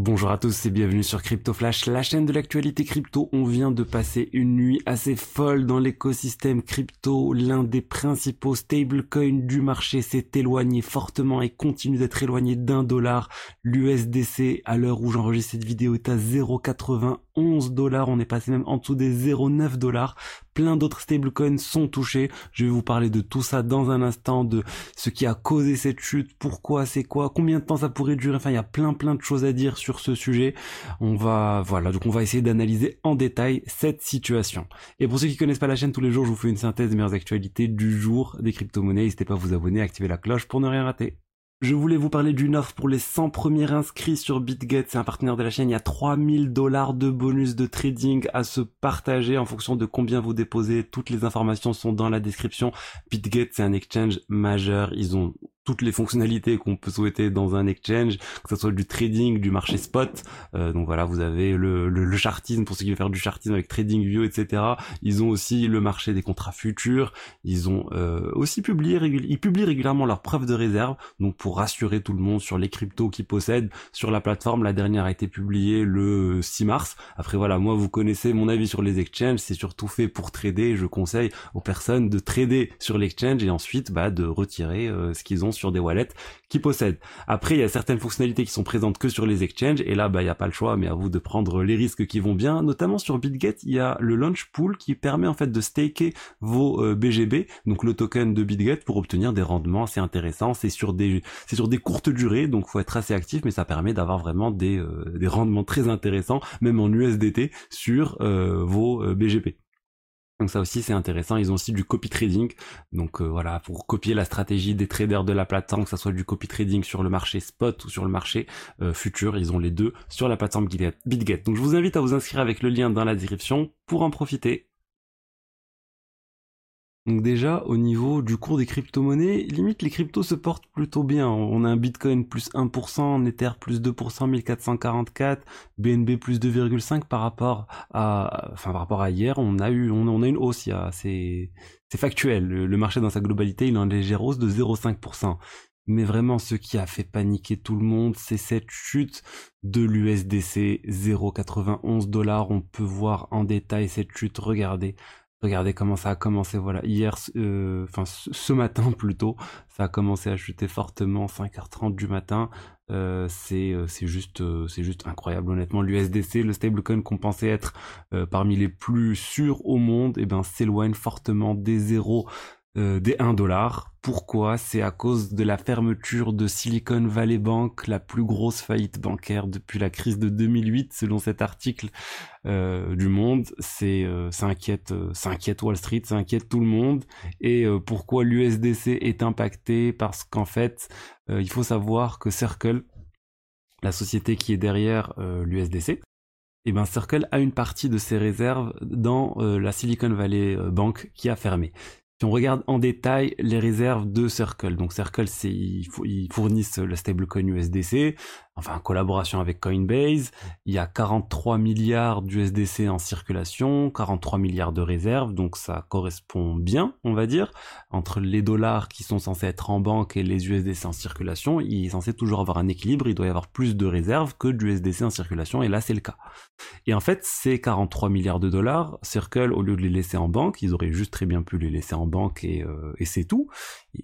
Bonjour à tous et bienvenue sur Crypto Flash, la chaîne de l'actualité crypto. On vient de passer une nuit assez folle dans l'écosystème crypto. L'un des principaux stablecoins du marché s'est éloigné fortement et continue d'être éloigné d'un dollar. L'USDC, à l'heure où j'enregistre cette vidéo, est à 0,91 dollars. On est passé même en dessous des 0,9 dollars plein d'autres stablecoins sont touchés. Je vais vous parler de tout ça dans un instant, de ce qui a causé cette chute, pourquoi, c'est quoi, combien de temps ça pourrait durer. Enfin, il y a plein plein de choses à dire sur ce sujet. On va, voilà, donc on va essayer d'analyser en détail cette situation. Et pour ceux qui connaissent pas la chaîne tous les jours, je vous fais une synthèse des meilleures actualités du jour des crypto-monnaies. N'hésitez pas à vous abonner, à activer la cloche pour ne rien rater. Je voulais vous parler d'une offre pour les 100 premiers inscrits sur BitGet. C'est un partenaire de la chaîne. Il y a 3000 dollars de bonus de trading à se partager en fonction de combien vous déposez. Toutes les informations sont dans la description. BitGet, c'est un exchange majeur. Ils ont toutes les fonctionnalités qu'on peut souhaiter dans un exchange, que ce soit du trading, du marché spot. Euh, donc voilà, vous avez le, le, chartisme pour ceux qui veulent faire du chartisme avec TradingView, etc. Ils ont aussi le marché des contrats futurs. Ils ont euh, aussi publié, ils publient régulièrement leurs preuves de réserve, donc pour rassurer tout le monde sur les cryptos qu'ils possèdent sur la plateforme. La dernière a été publiée le 6 mars. Après voilà, moi vous connaissez mon avis sur les exchanges, c'est surtout fait pour trader. Je conseille aux personnes de trader sur l'exchange et ensuite bah, de retirer euh, ce qu'ils ont sur des wallets qui possèdent. Après, il y a certaines fonctionnalités qui sont présentes que sur les exchanges, et là, bah, il n'y a pas le choix, mais à vous de prendre les risques qui vont bien. Notamment sur BitGet, il y a le launch pool qui permet en fait de staker vos BGB, euh, donc le token de BitGet, pour obtenir des rendements assez intéressants. C'est sur des, c'est sur des courtes durées, donc faut être assez actif, mais ça permet d'avoir vraiment des, euh, des rendements très intéressants, même en USDT, sur euh, vos BGP. Donc ça aussi c'est intéressant. Ils ont aussi du copy trading. Donc euh, voilà, pour copier la stratégie des traders de la plateforme, que ce soit du copy trading sur le marché spot ou sur le marché euh, futur, ils ont les deux sur la plateforme BitGet. Donc je vous invite à vous inscrire avec le lien dans la description pour en profiter. Donc déjà, au niveau du cours des crypto-monnaies, limite les cryptos se portent plutôt bien. On a un Bitcoin plus 1%, un Ether plus 2%, 1444, BNB plus 2,5 par rapport à, enfin par rapport à hier, on a eu, on, a une hausse. C'est, c'est factuel. Le, marché dans sa globalité, il a une légère hausse de 0,5%. Mais vraiment, ce qui a fait paniquer tout le monde, c'est cette chute de l'USDC 0,91 dollars. On peut voir en détail cette chute. Regardez, Regardez comment ça a commencé, voilà, hier, euh, enfin ce matin plutôt, ça a commencé à chuter fortement, 5h30 du matin, euh, c'est euh, juste c'est juste incroyable. Honnêtement l'USDC le stablecoin qu'on pensait être parmi les plus sûrs au monde eh ben s'éloigne fortement des zéros euh, des 1 dollar. Pourquoi? C'est à cause de la fermeture de Silicon Valley Bank, la plus grosse faillite bancaire depuis la crise de 2008, selon cet article euh, du Monde. C'est euh, ça inquiète, ça inquiète Wall Street, ça inquiète tout le monde. Et pourquoi l'USDC est impacté? Parce qu'en fait, il faut savoir que Circle, la société qui est derrière l'USDC, eh ben Circle a une partie de ses réserves dans la Silicon Valley Bank qui a fermé. Si on regarde en détail les réserves de Circle, donc Circle, c'est ils fournissent le stablecoin USDC, enfin en collaboration avec Coinbase. Il y a 43 milliards d'USDC en circulation, 43 milliards de réserves, donc ça correspond bien, on va dire, entre les dollars qui sont censés être en banque et les USDC en circulation. Il est censé toujours avoir un équilibre, il doit y avoir plus de réserves que d'USDC en circulation, et là c'est le cas. Et en fait, ces 43 milliards de dollars, Circle, au lieu de les laisser en banque, ils auraient juste très bien pu les laisser en banque et, euh, et c'est tout.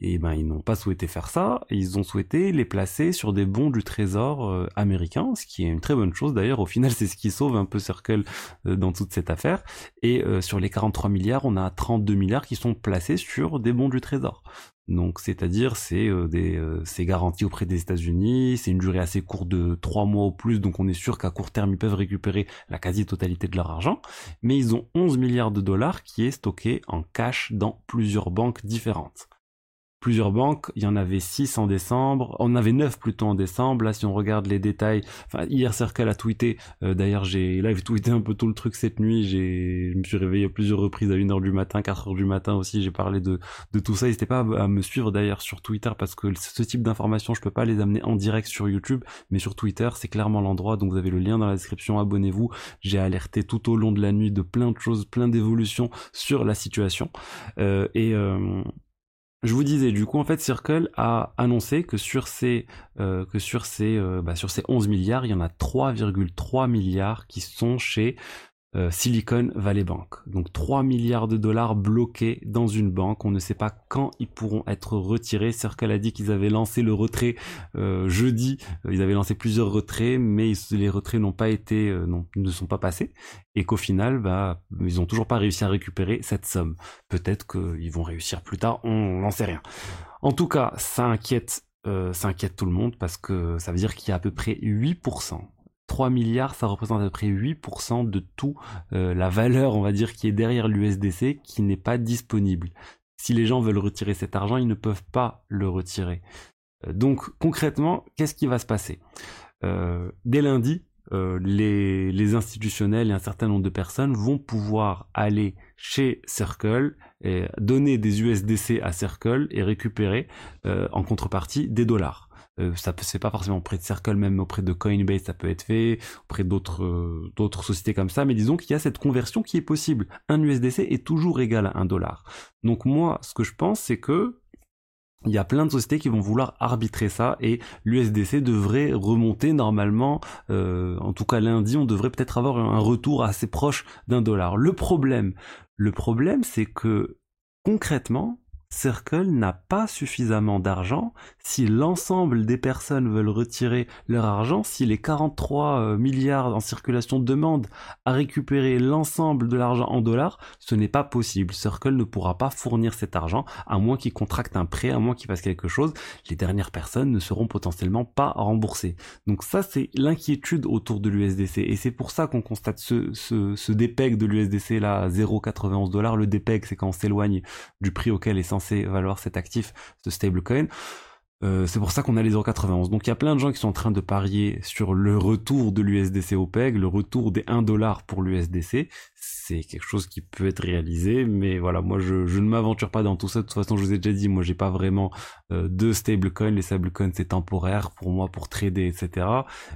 Et ben ils n'ont pas souhaité faire ça, ils ont souhaité les placer sur des bons du trésor euh, américain, ce qui est une très bonne chose d'ailleurs. Au final, c'est ce qui sauve un peu Circle euh, dans toute cette affaire. Et euh, sur les 43 milliards, on a 32 milliards qui sont placés sur des bons du trésor. Donc, c'est-à-dire, c'est des, c'est garanti auprès des États-Unis, c'est une durée assez courte de 3 mois ou plus, donc on est sûr qu'à court terme, ils peuvent récupérer la quasi-totalité de leur argent. Mais ils ont 11 milliards de dollars qui est stocké en cash dans plusieurs banques différentes plusieurs banques. Il y en avait 6 en décembre. On avait 9 plutôt en décembre. Là, si on regarde les détails, enfin, hier Circle a tweeté. Euh, d'ailleurs, j'ai live tweeté un peu tout le truc cette nuit. J'ai, je me suis réveillé à plusieurs reprises à 1h du matin, 4h du matin aussi. J'ai parlé de, de tout ça. N'hésitez pas à, me suivre d'ailleurs sur Twitter parce que ce type d'informations, je peux pas les amener en direct sur YouTube, mais sur Twitter, c'est clairement l'endroit. Donc vous avez le lien dans la description. Abonnez-vous. J'ai alerté tout au long de la nuit de plein de choses, plein d'évolutions sur la situation. Euh, et, euh, je vous disais, du coup, en fait, Circle a annoncé que sur ces, euh, que sur ces, euh, bah, sur ces 11 milliards, il y en a 3,3 milliards qui sont chez euh, Silicon Valley Bank. Donc 3 milliards de dollars bloqués dans une banque. On ne sait pas quand ils pourront être retirés. Circle a dit qu'ils avaient lancé le retrait euh, jeudi. Ils avaient lancé plusieurs retraits, mais les retraits n'ont pas été, euh, non, ne sont pas passés. Et qu'au final, bah, ils n'ont toujours pas réussi à récupérer cette somme. Peut-être qu'ils vont réussir plus tard. On n'en sait rien. En tout cas, ça inquiète ça inquiète tout le monde parce que ça veut dire qu'il y a à peu près 8% 3 milliards, ça représente à peu près 8% de tout euh, la valeur, on va dire, qui est derrière l'USDC, qui n'est pas disponible. Si les gens veulent retirer cet argent, ils ne peuvent pas le retirer. Euh, donc concrètement, qu'est-ce qui va se passer? Euh, Dès lundi, les, les, institutionnels et un certain nombre de personnes vont pouvoir aller chez Circle et donner des USDC à Circle et récupérer en contrepartie des dollars. Euh, ça c'est pas forcément auprès de Circle, même auprès de Coinbase, ça peut être fait, auprès d'autres euh, d'autres sociétés comme ça. Mais disons qu'il y a cette conversion qui est possible. Un USDC est toujours égal à un dollar. Donc moi, ce que je pense, c'est que il y a plein de sociétés qui vont vouloir arbitrer ça et l'USDC devrait remonter normalement, euh, en tout cas lundi, on devrait peut-être avoir un retour assez proche d'un dollar. Le problème, le problème, c'est que concrètement, Circle n'a pas suffisamment d'argent si l'ensemble des personnes veulent retirer leur argent, si les 43 euh, milliards en circulation demandent à récupérer l'ensemble de l'argent en dollars, ce n'est pas possible. Circle ne pourra pas fournir cet argent à moins qu'il contracte un prêt, à moins qu'il fasse quelque chose. Les dernières personnes ne seront potentiellement pas remboursées. Donc ça, c'est l'inquiétude autour de l'USDC. Et c'est pour ça qu'on constate ce, ce, DPEG de l'USDC là à 0,91 dollars. Le DPEG, c'est quand on s'éloigne du prix auquel est censé valoir cet actif, ce stablecoin. Euh, c'est pour ça qu'on a les 0,91. Donc il y a plein de gens qui sont en train de parier sur le retour de l'USDC au PEG, le retour des 1 dollar pour l'USDC c'est quelque chose qui peut être réalisé, mais voilà, moi je, je ne m'aventure pas dans tout ça. De toute façon, je vous ai déjà dit, moi j'ai pas vraiment euh, de stablecoin. Les stablecoins c'est temporaire pour moi pour trader, etc.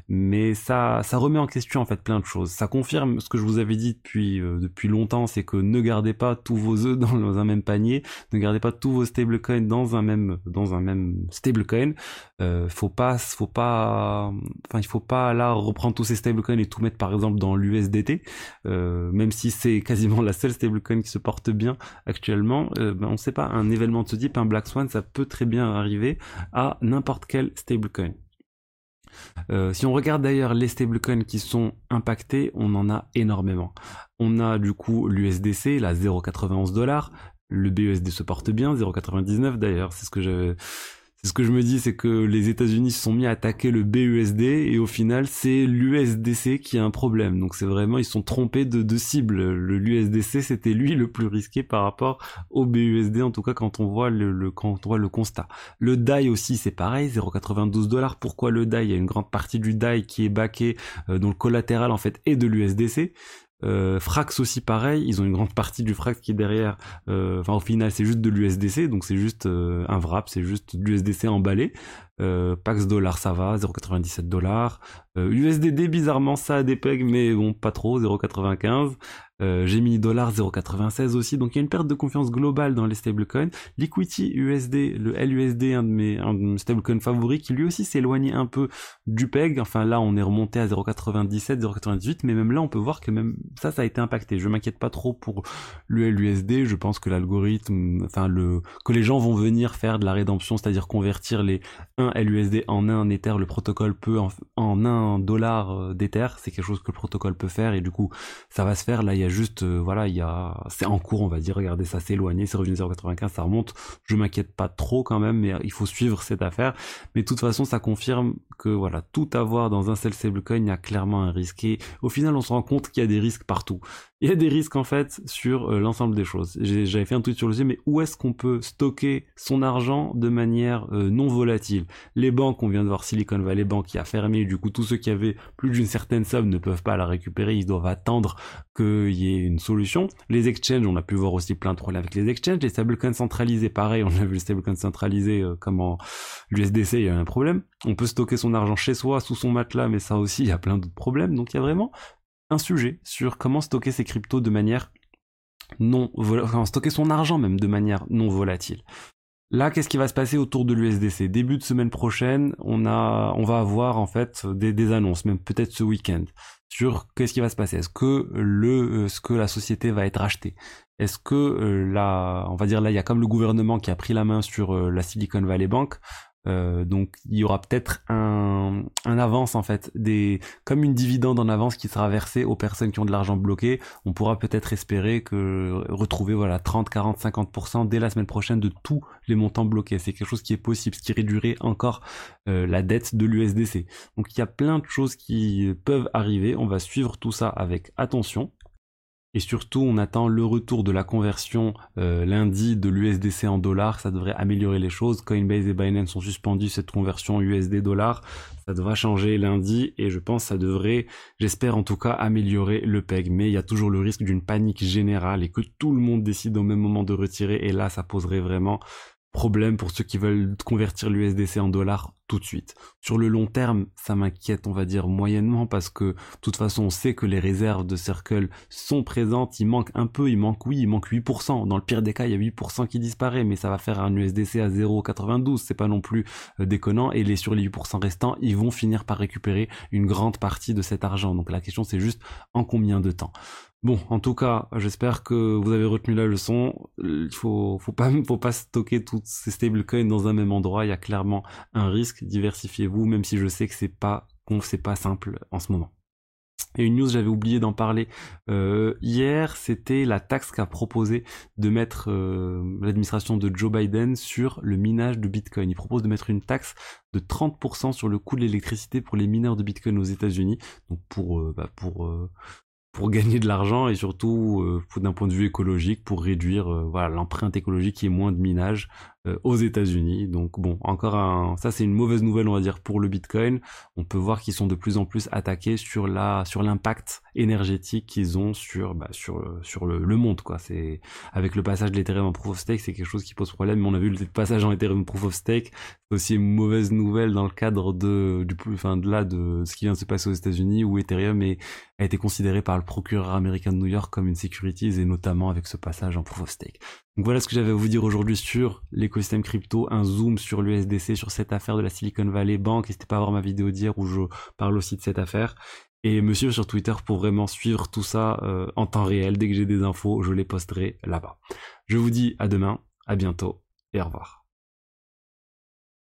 Mais ça, ça remet en question en fait plein de choses. Ça confirme ce que je vous avais dit depuis euh, depuis longtemps, c'est que ne gardez pas tous vos œufs dans, un même panier, ne gardez pas tous vos stablecoins dans un même dans un même stablecoin. Euh, faut pas, faut pas, enfin il faut pas là reprendre tous ces stablecoins et tout mettre par exemple dans l'USDT, euh, même si c'est quasiment la seule stablecoin qui se porte bien actuellement, euh, ben, on sait pas, un événement de ce type, un Black Swan, ça peut très bien arriver à n'importe quel stablecoin. Euh, si on regarde d'ailleurs les stablecoins qui sont impactés, on en a énormément. On a du coup l'USDC, la 0,91 dollars. Le BUSD se porte bien, 0,99 d'ailleurs, c'est ce que j'avais c'est ce que je me dis, c'est que les États-Unis se sont mis à attaquer le BUSD et au final c'est l'USDC qui a un problème. Donc c'est vraiment ils sont trompés de, cible. Le l'USDC c'était lui le plus risqué par rapport au BUSD en tout cas quand on voit le, quand on voit le constat. Le DAI aussi c'est pareil, 0,92 dollars. Pourquoi le DAI Il y a une grande partie du DAI qui est backé euh, dont le collatéral en fait est de l'USDC. Euh, Frax aussi pareil, ils ont une grande partie du Frax qui est derrière. Euh, enfin au final c'est juste de l'USDC, donc c'est juste euh, un wrap, c'est juste de l'USDC emballé. Euh, Pax dollar ça va, 0,97 dollars. USDD bizarrement ça a des pegs mais bon pas trop, 0,95. Euh, Gemini Dollar 0,96 aussi. Donc il y a une perte de confiance globale dans les stablecoins. Liquidity USD, le LUSD, un de mes, stablecoins favoris, qui lui aussi éloigné un peu du PEG. Enfin là, on est remonté à 0,97, 0,98, mais même là, on peut voir que même ça, ça a été impacté. Je m'inquiète pas trop pour le LUSD. Je pense que l'algorithme, enfin le, que les gens vont venir faire de la rédemption, c'est-à-dire convertir les 1 LUSD en 1 Ether. Le protocole peut en, en 1 dollar euh, d'Ether. C'est quelque chose que le protocole peut faire et du coup, ça va se faire. Là, il y a juste, euh, voilà, il y a, c'est en cours, on va dire. Regardez, ça s'est éloigné, c'est revenu 0,95, ça remonte. Je m'inquiète pas trop quand même, mais il faut suivre cette affaire. Mais de toute façon, ça confirme que voilà, tout avoir dans un seul stablecoin, il y a clairement un risque. Et au final, on se rend compte qu'il y a des risques partout il y a des risques en fait sur euh, l'ensemble des choses. J'avais fait un tweet sur le sujet, mais où est-ce qu'on peut stocker son argent de manière euh, non volatile? Les banques, on vient de voir Silicon Valley Bank qui a fermé, du coup tous ceux qui avaient plus d'une certaine somme ne peuvent pas la récupérer, ils doivent attendre qu'il y ait une solution. Les exchanges, on a pu voir aussi plein de problèmes avec les exchanges, les stablecoins centralisés, pareil, on a vu les stablecoins centralisés euh, comme l'USDC, il y a un problème. On peut stocker son argent chez soi, sous son matelas, mais ça aussi, il y a plein d'autres problèmes. Donc il y a vraiment un sujet sur comment stocker ses cryptos de manière non volatile, stocker son argent même de manière non volatile. Là, qu'est-ce qui va se passer autour de l'USDC Début de semaine prochaine, on a, on va avoir en fait des, annonces, même peut-être ce week-end, sur qu'est-ce qui va se passer. Est-ce que le, euh, que la société va être rachetée Est-ce que euh, là, on va dire là, il y a comme le gouvernement qui a pris la main sur euh, la Silicon Valley Bank. Euh, donc il y aura peut-être un, avance en fait, comme une dividende en avance qui sera versée aux personnes qui ont de l'argent bloqué. On pourra peut-être espérer que retrouver voilà 30, 40, 50% dès la semaine prochaine de tous les montants bloqués. C'est quelque chose qui est possible, ce qui réduirait encore euh, la dette de l'USDC. Donc il y a plein de choses qui peuvent arriver. On va suivre tout ça avec attention. Et surtout, on attend le retour de la conversion euh, lundi de l'USDC en dollars. Ça devrait améliorer les choses. Coinbase et Binance ont suspendu cette conversion USD dollar. Ça devra changer lundi et je pense ça devrait, j'espère en tout cas, améliorer le PEG. Mais il y a toujours le risque d'une panique générale et que tout le monde décide au même moment de retirer. Et là, ça poserait vraiment problème pour ceux qui veulent convertir l'USDC en dollars tout de suite. Sur le long terme, ça m'inquiète, on va dire, moyennement, parce que, de toute façon, on sait que les réserves de Circle sont présentes, il manque un peu, il manque, oui, il manque 8%. Dans le pire des cas, il y a 8% qui disparaît, mais ça va faire un USDC à 0,92, c'est pas non plus euh, déconnant, et les, sur les 8% restants, ils vont finir par récupérer une grande partie de cet argent. Donc la question, c'est juste en combien de temps. Bon, en tout cas, j'espère que vous avez retenu la leçon. Il faut, faut pas, faut pas stocker toutes ces stablecoins dans un même endroit. Il y a clairement un risque. Diversifiez-vous, même si je sais que c'est pas, c'est pas simple en ce moment. Et une news, j'avais oublié d'en parler euh, hier, c'était la taxe qu'a proposé de mettre euh, l'administration de Joe Biden sur le minage de Bitcoin. Il propose de mettre une taxe de 30% sur le coût de l'électricité pour les mineurs de Bitcoin aux États-Unis. Donc pour, euh, bah pour pour gagner de l'argent et surtout d'un point de vue écologique pour réduire l'empreinte écologique qui est moins de minage aux États-Unis. Donc bon, encore un, ça c'est une mauvaise nouvelle on va dire pour le Bitcoin. On peut voir qu'ils sont de plus en plus attaqués sur la sur l'impact énergétique qu'ils ont sur bah, sur sur le, le monde quoi. C'est avec le passage de l'Ethereum en proof of stake, c'est quelque chose qui pose problème. Mais on a vu le passage en Ethereum proof of stake, c'est aussi une mauvaise nouvelle dans le cadre de du enfin de là de ce qui vient de se passer aux États-Unis où Ethereum a été considéré par le procureur américain de New York comme une securities et notamment avec ce passage en proof of stake. Voilà ce que j'avais à vous dire aujourd'hui sur l'écosystème crypto, un zoom sur l'USDC, sur cette affaire de la Silicon Valley Bank. N'hésitez pas à voir ma vidéo d'hier où je parle aussi de cette affaire. Et me suivre sur Twitter pour vraiment suivre tout ça euh, en temps réel. Dès que j'ai des infos, je les posterai là-bas. Je vous dis à demain, à bientôt et au revoir.